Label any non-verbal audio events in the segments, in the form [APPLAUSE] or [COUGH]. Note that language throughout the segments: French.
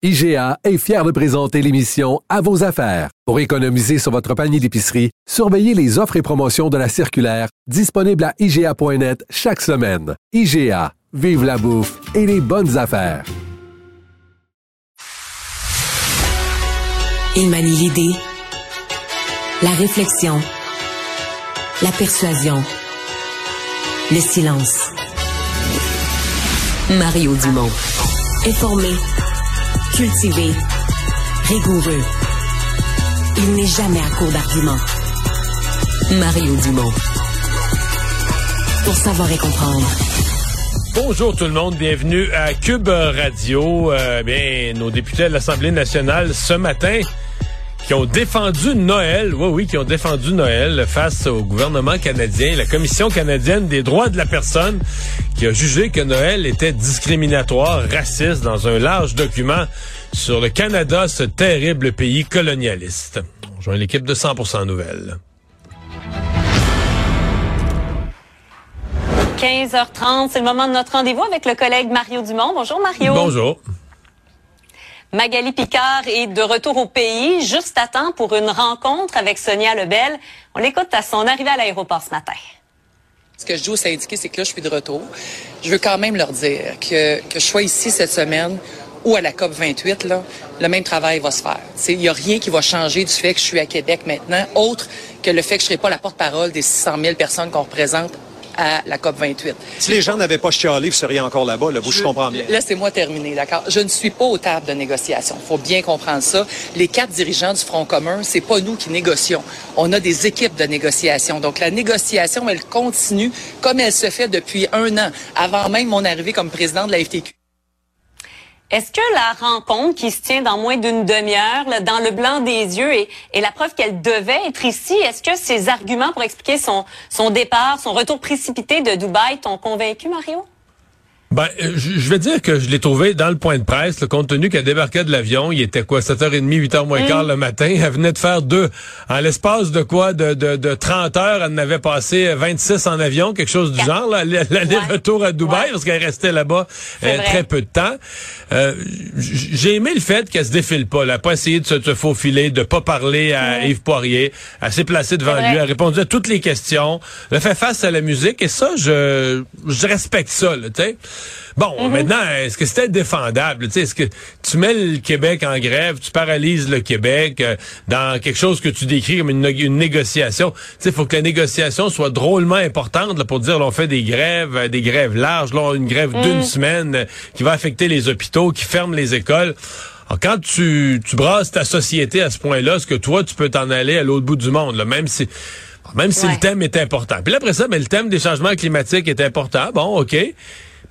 IGA est fier de présenter l'émission À vos affaires. Pour économiser sur votre panier d'épicerie, surveillez les offres et promotions de la circulaire disponible à IGA.net chaque semaine. IGA, vive la bouffe et les bonnes affaires. Il manie l'idée, la réflexion, la persuasion, le silence. Mario Dumont. Informé, cultivé, rigoureux. Il n'est jamais à court d'arguments. Mario Dumont. Pour savoir et comprendre. Bonjour tout le monde, bienvenue à Cube Radio. Euh, bien, nos députés de l'Assemblée nationale ce matin qui ont défendu Noël, oui, oui, qui ont défendu Noël face au gouvernement canadien, la Commission canadienne des droits de la personne, qui a jugé que Noël était discriminatoire, raciste, dans un large document sur le Canada, ce terrible pays colonialiste. On rejoint l'équipe de 100% Nouvelles. 15h30, c'est le moment de notre rendez-vous avec le collègue Mario Dumont. Bonjour Mario. Bonjour. Magali Picard est de retour au pays, juste à temps pour une rencontre avec Sonia Lebel. On l'écoute à son arrivée à l'aéroport ce matin. Ce que je dis aux syndiqués, c'est que là, je suis de retour. Je veux quand même leur dire que, que je sois ici cette semaine ou à la COP 28, là, le même travail va se faire. Il n'y a rien qui va changer du fait que je suis à Québec maintenant, autre que le fait que je ne serai pas la porte-parole des 600 000 personnes qu'on représente à la COP 28. Si les gens n'avaient pas chialé, vous seriez encore là-bas, là, vous, je, comprends bien. Laissez-moi terminer, d'accord? Je ne suis pas aux tables de négociation. Il faut bien comprendre ça. Les quatre dirigeants du Front commun, c'est pas nous qui négocions. On a des équipes de négociation. Donc, la négociation, elle continue comme elle se fait depuis un an, avant même mon arrivée comme président de la FTQ. Est-ce que la rencontre qui se tient dans moins d'une demi-heure, dans le blanc des yeux, et, la preuve qu'elle devait être ici, est-ce que ces arguments pour expliquer son départ, son retour précipité de Dubaï t'ont convaincu, Mario? Ben, euh, je vais dire que je l'ai trouvé dans le point de presse, le compte tenu qu'elle débarquait de l'avion, il était quoi, 7h30, 8h moins quart le matin, elle venait de faire deux. En l'espace de quoi, de, de, de 30 heures, elle en avait passé 26 en avion, quelque chose du genre, l'aller-retour à Dubaï, parce qu'elle restait là-bas euh, très peu de temps. Euh, J'ai aimé le fait qu'elle se défile pas, elle a pas essayé de se, faufiler, de pas parler à Yves Poirier, elle s'est placée devant lui, elle a répondu à toutes les questions, elle a fait face à la musique, et ça, je, je respecte ça, tu sais. Bon, mhm. maintenant, est-ce que c'était défendable? Est-ce que tu mets le Québec en grève, tu paralyses le Québec euh, dans quelque chose que tu décris comme une, négociation? Il faut que la négociation soit drôlement importante là, pour dire on fait des grèves, euh, des grèves larges, là, une grève d'une mhm. semaine euh, qui va affecter les hôpitaux, qui ferme les écoles. Alors, quand tu, tu brasses ta société à ce point-là, est-ce que toi, tu peux t'en aller à l'autre bout du monde, là, même si même si le thème est important? Puis là, après ça, mais le thème des changements climatiques est important. Bon, OK.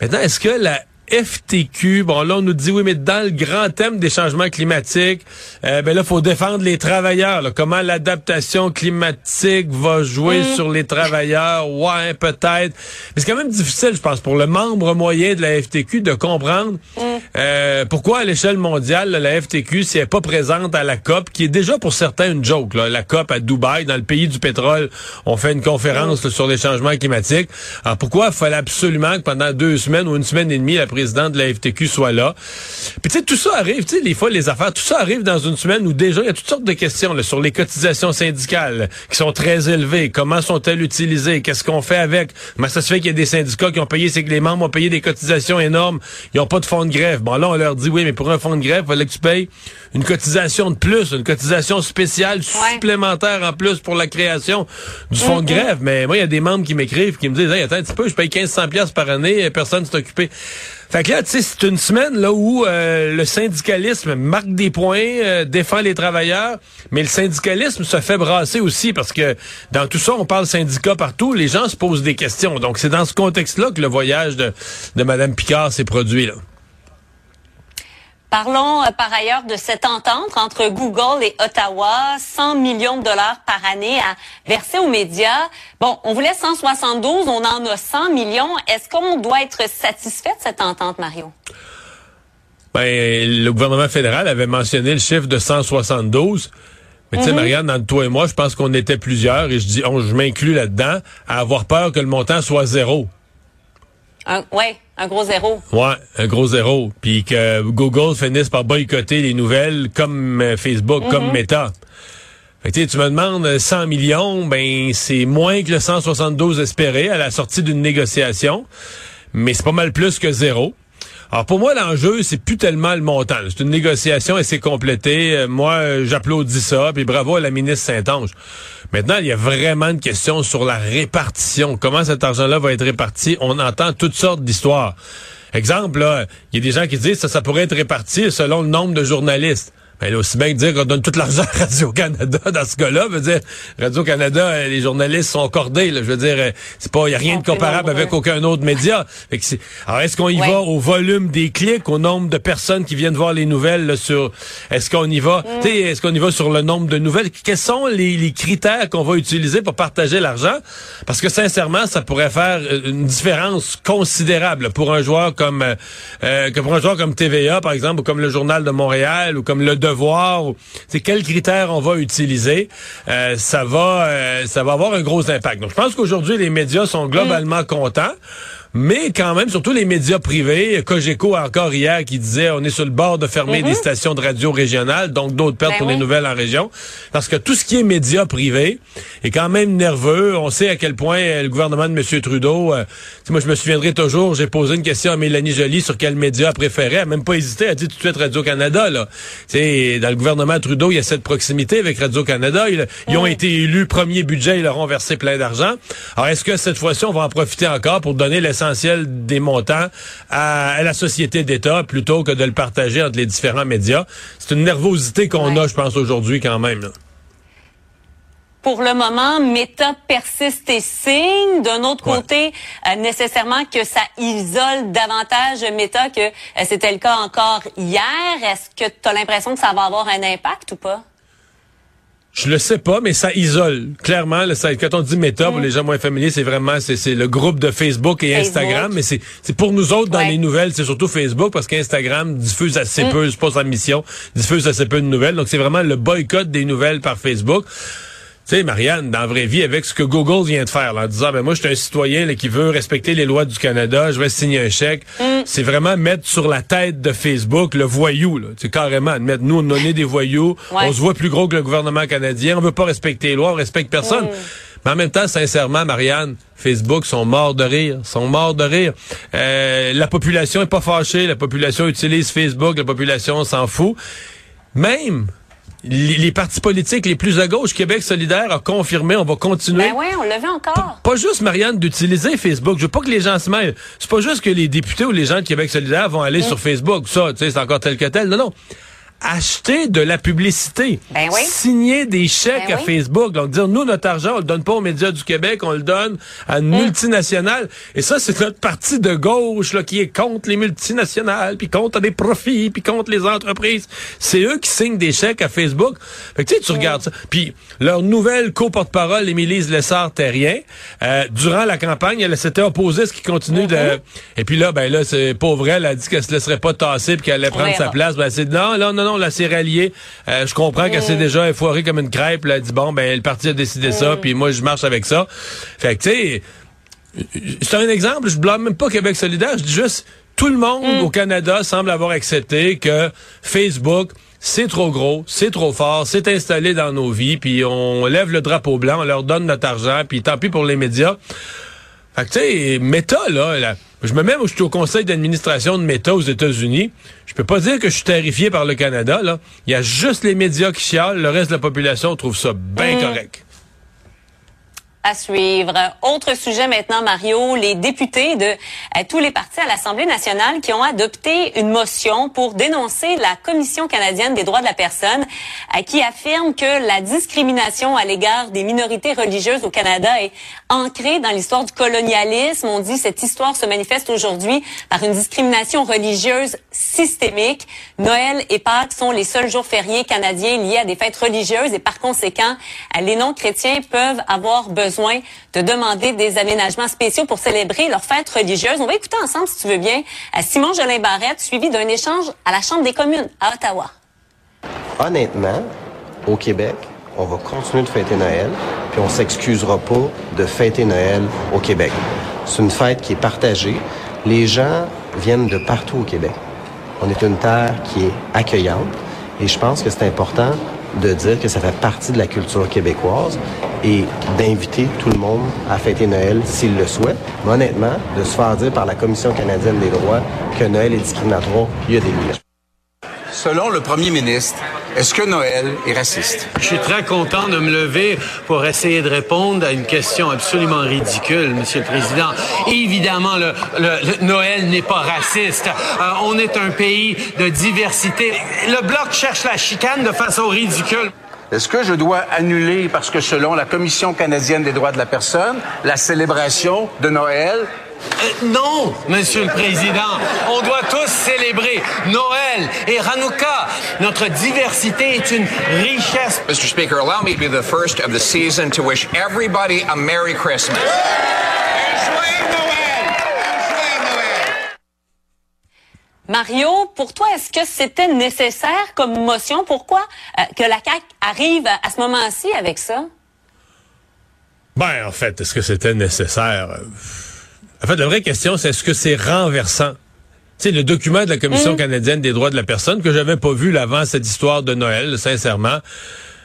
Maintenant, est-ce que la FTQ. Bon, là, on nous dit, oui, mais dans le grand thème des changements climatiques, euh, ben là, faut défendre les travailleurs. Comment l'adaptation climatique va jouer mm. sur les travailleurs? Ouais, peut-être. Mais c'est quand même difficile, je pense, pour le membre moyen de la FTQ de comprendre mm. euh, pourquoi, à l'échelle mondiale, la FTQ, si elle n'est pas présente à la COP, qui est déjà pour certains une joke, là, la COP à Dubaï, dans le pays du pétrole, on fait une conférence mm. sur les changements climatiques. Alors, pourquoi il fallait absolument que pendant deux semaines ou une semaine et demie, la président de la FTQ soit là. Puis tu sais, tout ça arrive, tu sais, les fois, les affaires, tout ça arrive dans une semaine où déjà, il y a toutes sortes de questions sur les cotisations syndicales qui sont très élevées. Comment sont-elles utilisées? Qu'est-ce qu'on fait avec? Comment ça se fait qu'il y a des syndicats qui ont payé, c'est que les membres ont payé des cotisations énormes, ils n'ont pas de fonds de grève. Bon, là, on leur dit, oui, mais pour un fonds de grève, il fallait que tu payes une cotisation de plus, une cotisation spéciale supplémentaire en plus pour la création du fonds de grève. Mais moi, il y a des membres qui m'écrivent, qui me disent, hey, attends un petit peu, je paye 1500 pièces par année, personne s'est occupé. Fait que là, tu sais, c'est une semaine là où euh, le syndicalisme marque des points, euh, défend les travailleurs, mais le syndicalisme se fait brasser aussi parce que dans tout ça, on parle syndicat partout, les gens se posent des questions. Donc c'est dans ce contexte-là que le voyage de, de Mme Picard s'est produit. Là. Parlons euh, par ailleurs de cette entente entre Google et Ottawa, 100 millions de dollars par année à verser aux médias. Bon, on voulait 172, on en a 100 millions. Est-ce qu'on doit être satisfait de cette entente, Mario? Ben, le gouvernement fédéral avait mentionné le chiffre de 172. Mais tu sais, mhm. Marianne, entre toi et moi, je pense qu'on était plusieurs, et je dis, je m'inclus là-dedans, à avoir peur que le montant soit zéro. Un, ouais, un gros zéro. Ouais, un gros zéro. Puis que Google finisse par boycotter les nouvelles comme euh, Facebook, comme mhm. Meta. Fait que, tu me demandes 100 millions, ben c'est moins que le 172 espéré à la sortie d'une négociation, mais c'est pas mal plus que zéro. Alors pour moi, l'enjeu, c'est plus tellement le montant. C'est une négociation et c'est complété. Euh, moi, j'applaudis ça, puis bravo à la ministre Saint-Ange. Maintenant, il y a vraiment une question sur la répartition. Comment cet argent-là va être réparti? On entend toutes sortes d'histoires. Exemple, il y a des gens qui disent que ça pourrait être réparti selon le nombre de journalistes. Ben, aussi bien que dire qu'on donne tout l'argent à Radio-Canada [LAUGHS] dans ce cas-là. veut dire, Radio-Canada, euh, les journalistes sont cordés. Là, je veux dire, euh, c'est pas, il y a rien de comparable avec aucun autre média. alors, est-ce qu'on y va au volume des clics, au nombre de personnes qui viennent voir les nouvelles sur, est-ce qu'on y va, mm. est-ce qu'on y va sur le nombre de nouvelles? Quels sont les, critères qu'on va utiliser pour partager l'argent? Parce que sincèrement, ça pourrait faire euh, une différence considérable pour un joueur comme, euh, que pour un joueur comme TVA, par exemple, ou comme le Journal de Montréal, ou comme le devoir, c'est quels critères on va utiliser, euh, ça va euh, ça va avoir un gros impact. Donc je pense qu'aujourd'hui les médias sont globalement contents. Mais quand même, surtout les médias privés, Cogeco encore hier qui disait on est sur le bord de fermer des mhm. stations de radio régionales, donc d'autres pertes ben pour les nouvelles en région. Parce que tout ce qui est médias privés est quand même nerveux. On sait à quel point euh, le gouvernement de M. Trudeau, euh, moi je me souviendrai toujours, j'ai posé une question à Mélanie Joly sur quel média préférait. Elle n'a même pas hésité, elle a dit tout de suite Radio-Canada. Là. dans le gouvernement Trudeau, il y a cette proximité avec Radio-Canada. Ils, ont été élus premier budget, ils leur ont versé plein d'argent. Alors est-ce que cette fois-ci, on va en profiter encore pour donner l'essentiel des montants à, la société d'État plutôt que de le partager entre les différents médias. C'est une nervosité qu'on a, je pense, aujourd'hui quand même. pour le moment, Meta persiste et signe. D'un autre côté, euh, nécessairement que ça isole davantage Meta que euh, c'était le cas encore hier. Est-ce que tu as l'impression que ça va avoir un impact ou pas? Je le sais pas, mais ça isole. Clairement, quand on dit méta, pour mm. les gens moins familiers, c'est vraiment c'est le groupe de Facebook et Instagram. Mais c'est pour nous autres dans les nouvelles, c'est surtout Facebook parce qu'Instagram diffuse assez mm. peu, c'est pas sa mission, diffuse assez peu de nouvelles. Donc c'est vraiment le boycott des nouvelles par Facebook. Tu sais, Marianne, dans la vraie vie, avec ce que Google vient de faire, en disant, ben moi, je suis un citoyen qui veut respecter les lois du Canada, je vais signer un chèque, mm. c'est vraiment mettre sur la tête de Facebook le voyou, là. C'est carrément admettre, nous, on est des voyous, on se voit plus gros que le gouvernement canadien, on veut pas respecter les lois, on respecte personne. Mm. Mais en même temps, sincèrement, Marianne, Facebook sont morts de rire, sont morts de rire. Euh, la population est pas fâchée, la population utilise Facebook, la population s'en fout. Même les, partis politiques les plus à gauche, Québec solidaire a confirmé, on va continuer. Ben oui, on le veut encore. Pas, juste, Marianne, d'utiliser Facebook. Je veux pas que les gens se mêlent. C'est pas juste que les députés ou les gens de Québec solidaire vont aller sur Facebook. Ça, tu sais, c'est encore tel que tel. Non, non acheter de la publicité, ben oui. signer des chèques ben à Facebook, donc dire nous notre argent on le donne pas aux médias du Québec, on le donne à une mm. multinationale et ça c'est notre parti de gauche là qui est contre les multinationales, puis contre des profits, puis contre les entreprises. C'est eux qui signent des chèques à Facebook. Fait que tu sais tu mm. regardes ça. Puis leur nouvelle co-porte-parole Émilise Lessard-Terrien, euh, durant la campagne, elle s'était opposée à ce qui continue de mm-hmm. et puis là ben là c'est pauvre elle a dit qu'elle se laisserait pas tasser puis qu'elle allait prendre sa place. Ben c'est non non non non, la s'est ralliée. Euh, je comprends qu'elle s'est déjà effoirée comme une crêpe. Elle a dit, bon, ben, le parti a décidé ça, puis moi, je marche avec ça. Fait que, tu sais, c'est un exemple. Je blâme même pas Québec solidaire. Je dis juste, tout le monde mm. au Canada semble avoir accepté que Facebook, c'est trop gros, c'est trop fort, c'est installé dans nos vies, puis on lève le drapeau blanc, on leur donne notre argent, puis tant pis pour les médias. Fait que, tu sais, Meta, là, Je me mets, moi, je suis au conseil d'administration de Meta aux États-Unis. Je peux pas dire que je suis terrifié par le Canada, là. Il y a juste les médias qui chialent. Le reste de la population trouve ça bien correct à suivre. Autre sujet maintenant, Mario, les députés de euh, tous les partis à l'Assemblée nationale qui ont adopté une motion pour dénoncer la Commission canadienne des droits de la personne euh, qui affirme que la discrimination à l'égard des minorités religieuses au Canada est ancrée dans l'histoire du colonialisme. On dit cette histoire se manifeste aujourd'hui par une discrimination religieuse systémique. Noël et Pâques sont les seuls jours fériés canadiens liés à des fêtes religieuses et par conséquent, euh, les non-chrétiens peuvent avoir besoin de demander des aménagements spéciaux pour célébrer leur fête religieuse. On va écouter ensemble, si tu veux bien, Simon Jolin Barrette, suivi d'un échange à la Chambre des communes à Ottawa. Honnêtement, au Québec, on va continuer de fêter Noël, puis on s'excusera pas de fêter Noël au Québec. C'est une fête qui est partagée. Les gens viennent de partout au Québec. On est une terre qui est accueillante et je pense que c'est important de dire que ça fait partie de la culture québécoise et d'inviter tout le monde à fêter Noël s'il le souhaite. Mais honnêtement, de se faire dire par la Commission canadienne des droits que Noël est discriminatoire, il y a des limites. Selon le premier ministre, est-ce que Noël est raciste? Je suis très content de me lever pour essayer de répondre à une question absolument ridicule, Monsieur le Président. Évidemment, le, Noël n'est pas raciste. Euh, on est un pays de diversité. Le Bloc cherche la chicane de façon ridicule. Est-ce que je dois annuler, parce que selon la Commission canadienne des droits de la personne, la célébration de Noël euh, non, Monsieur le Président. On doit tous célébrer Noël et Hanouka. Notre diversité est une richesse. Mr. Speaker, allow me to be the first of the season to wish everybody a Merry Christmas. Mario, pour toi, est-ce que c'était nécessaire comme motion? Pourquoi euh, que la CAQ arrive à ce moment-ci avec ça? Ben, en fait, est-ce que c'était nécessaire? En fait, la vraie question, c'est est-ce que c'est renversant? Sais, le document de la Commission mmh. canadienne des droits de la personne que j'avais pas vu avant cette histoire de Noël, sincèrement.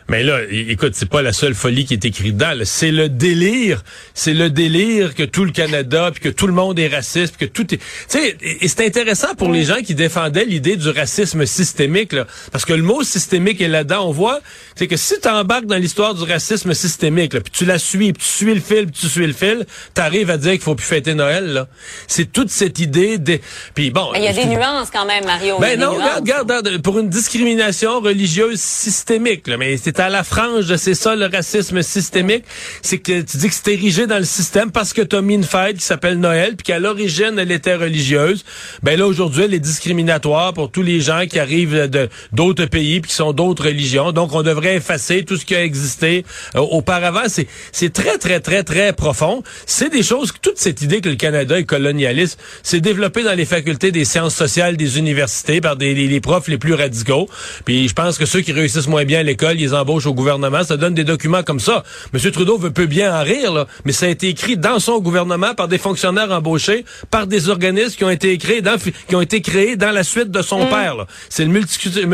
Mais là, écoute, c'est pas la seule folie qui est écrite dedans. C'est le délire, c'est le délire que tout le Canada, puis que tout le monde est raciste, puis que tout est. Tu sais, et, c'est intéressant pour les gens qui défendaient l'idée du racisme systémique, là, parce que le mot systémique est là-dedans. On voit, c'est que si tu embarques dans l'histoire du racisme systémique, puis tu la suis, puis tu suis le fil, puis tu suis le fil, t'arrives à dire qu'il faut plus fêter Noël. Là, c'est toute cette idée de. Puis bon. Il y a des nuances quand même, Mario. Ben non, regarde, regarde, pour une discrimination religieuse systémique, là, mais c'est à la frange c'est ça le racisme systémique, c'est que tu dis que c'est érigé dans le système parce que tu as mis une fête qui s'appelle Noël puis qu'à l'origine elle était religieuse. Ben là aujourd'hui elle est discriminatoire pour tous les gens qui arrivent de d'autres pays puis qui sont d'autres religions. Donc on devrait effacer tout ce qui a existé euh, auparavant. C'est c'est très très très très profond. C'est des choses toute cette idée que le Canada est colonialiste, c'est développé dans les facultés des sciences sociales des universités par des les, profs les plus radicaux. Puis je pense que ceux qui réussissent moins bien à l'école, embauchent au gouvernement, ça donne des documents comme ça. M. Trudeau veut peut bien en rire, là, mais ça a été écrit dans son gouvernement par des fonctionnaires embauchés, par des organismes qui ont été créés dans, qui ont été créés dans la suite de son mm. père. C'est le,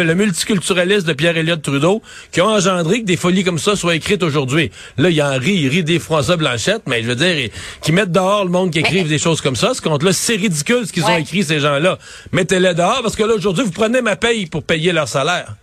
le multiculturalisme de Pierre-Éliott Trudeau qui a engendré que des folies comme ça soient écrites aujourd'hui. Là, il en rit, il rit des François Blanchette, mais je veux dire, qui mettent dehors le monde qui écrivent des choses comme ça. Ce compte-là, c'est ridicule ce qu'ils ont écrit, ces gens-là. Mettez-les dehors, parce que là, aujourd'hui, vous prenez ma paye pour payer leur salaire.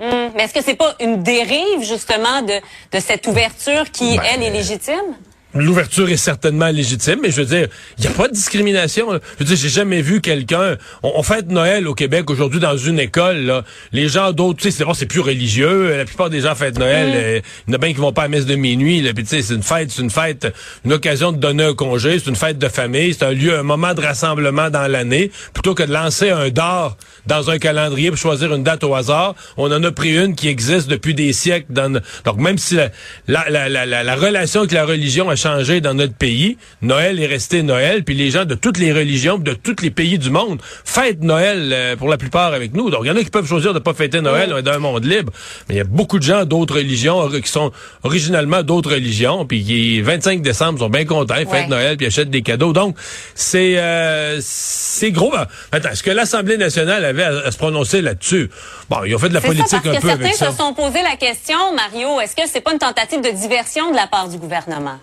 Hum, mais est-ce que c'est pas une dérive justement de, de cette ouverture qui, ben, elle, est légitime? L'ouverture est certainement légitime, mais je veux dire, il n'y a pas de discrimination. Je veux dire, j'ai jamais vu quelqu'un. On, fête Noël au Québec aujourd'hui dans une école. Là. Les gens d'autres, tu sais, c'est plus religieux. La plupart des gens fêtent Noël. Mm. Euh, il y en a bien qui vont pas à messe de minuit. Là, puis tu sais, c'est une fête, c'est une fête, une occasion de donner un congé. C'est une fête de famille. C'est un lieu, un moment de rassemblement dans l'année, plutôt que de lancer un dard dans un calendrier pour choisir une date au hasard. On en a pris une qui existe depuis des siècles. Dans, donc même si la, la, la, la relation avec la religion a changé dans notre pays. Noël est resté Noël, puis les gens de toutes les religions, de tous les pays du monde fêtent Noël euh, pour la plupart avec nous. Donc il y en a qui peuvent choisir de pas fêter Noël dans un monde libre, mais il y a beaucoup de gens d'autres religions qui sont originalement d'autres religions, puis qui 25 décembre sont bien contents, fêtent Noël, puis achètent des cadeaux. Donc c'est euh, c'est gros. Attends, est-ce que l'Assemblée nationale avait à, se prononcer là-dessus? Bon, ils ont fait de la politique un peu avec ça. Certains se sont posé la question, Mario, est-ce que c'est pas une tentative de diversion de la part du gouvernement?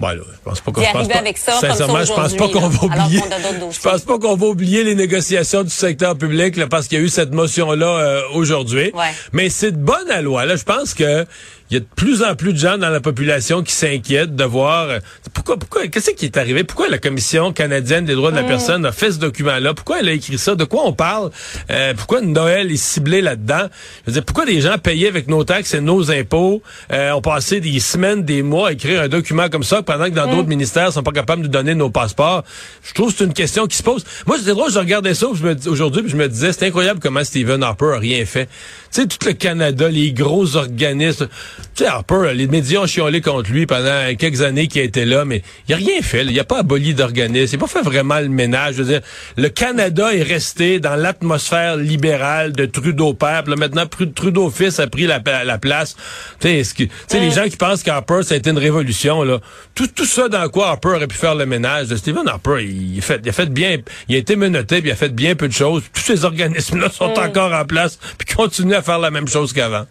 Bon, là, je pense pas qu'on pense pas, avec ça, comme ça, sincèrement, je pense pas qu'on va oublier. [LAUGHS] Je pense pas qu'on va oublier les négociations du secteur public là, parce qu'il y a eu cette motion là aujourd'hui. Ouais. Mais c'est de bonne à loi. Là, je pense que il y a de plus en plus de gens dans la population qui s'inquiètent de voir euh, pourquoi pourquoi qu'est-ce qui est arrivé? Pourquoi la commission canadienne des droits de la Mm. personne a fait ce document là pourquoi elle a écrit ça? De quoi on parle? Euh, pourquoi Noël est ciblé là-dedans? Je veux dire pourquoi des gens payés avec nos taxes et nos impôts euh, ont passé des semaines des mois à écrire un document comme ça pendant que dans d'autres ministères sont pas capables de nous donner nos passeports? Je trouve que c'est une question qui se pose. Moi c'est drôle je regardais ça aujourd'hui puis je me disais c'est incroyable comment Stephen Harper a rien fait. Tu sais tout le Canada les gros organismes tu sais, Harper, les médias ont chiolé contre lui pendant quelques années qu'il a été là, mais il a rien fait. là. Il a pas aboli d'organisme. Il a pas fait vraiment le ménage. Je veux dire, le Canada est resté dans l'atmosphère libérale de Trudeau père. Là, maintenant, Trudeau fils a pris la, la place. Tu sais, est-ce que- tu sais, les gens qui pensent qu'Harper, ça a été une révolution, là. Tout, tout ça dans quoi Harper aurait pu faire le ménage. Stephen Harper, il, a fait, il a fait bien, il a été menotté, puis il a fait bien peu de choses. Tous ces organismes-là sont encore en place, puis continuent à faire la même chose qu'avant.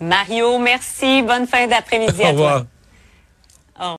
Mario, merci. Bonne fin d'après-midi à toi. revoir.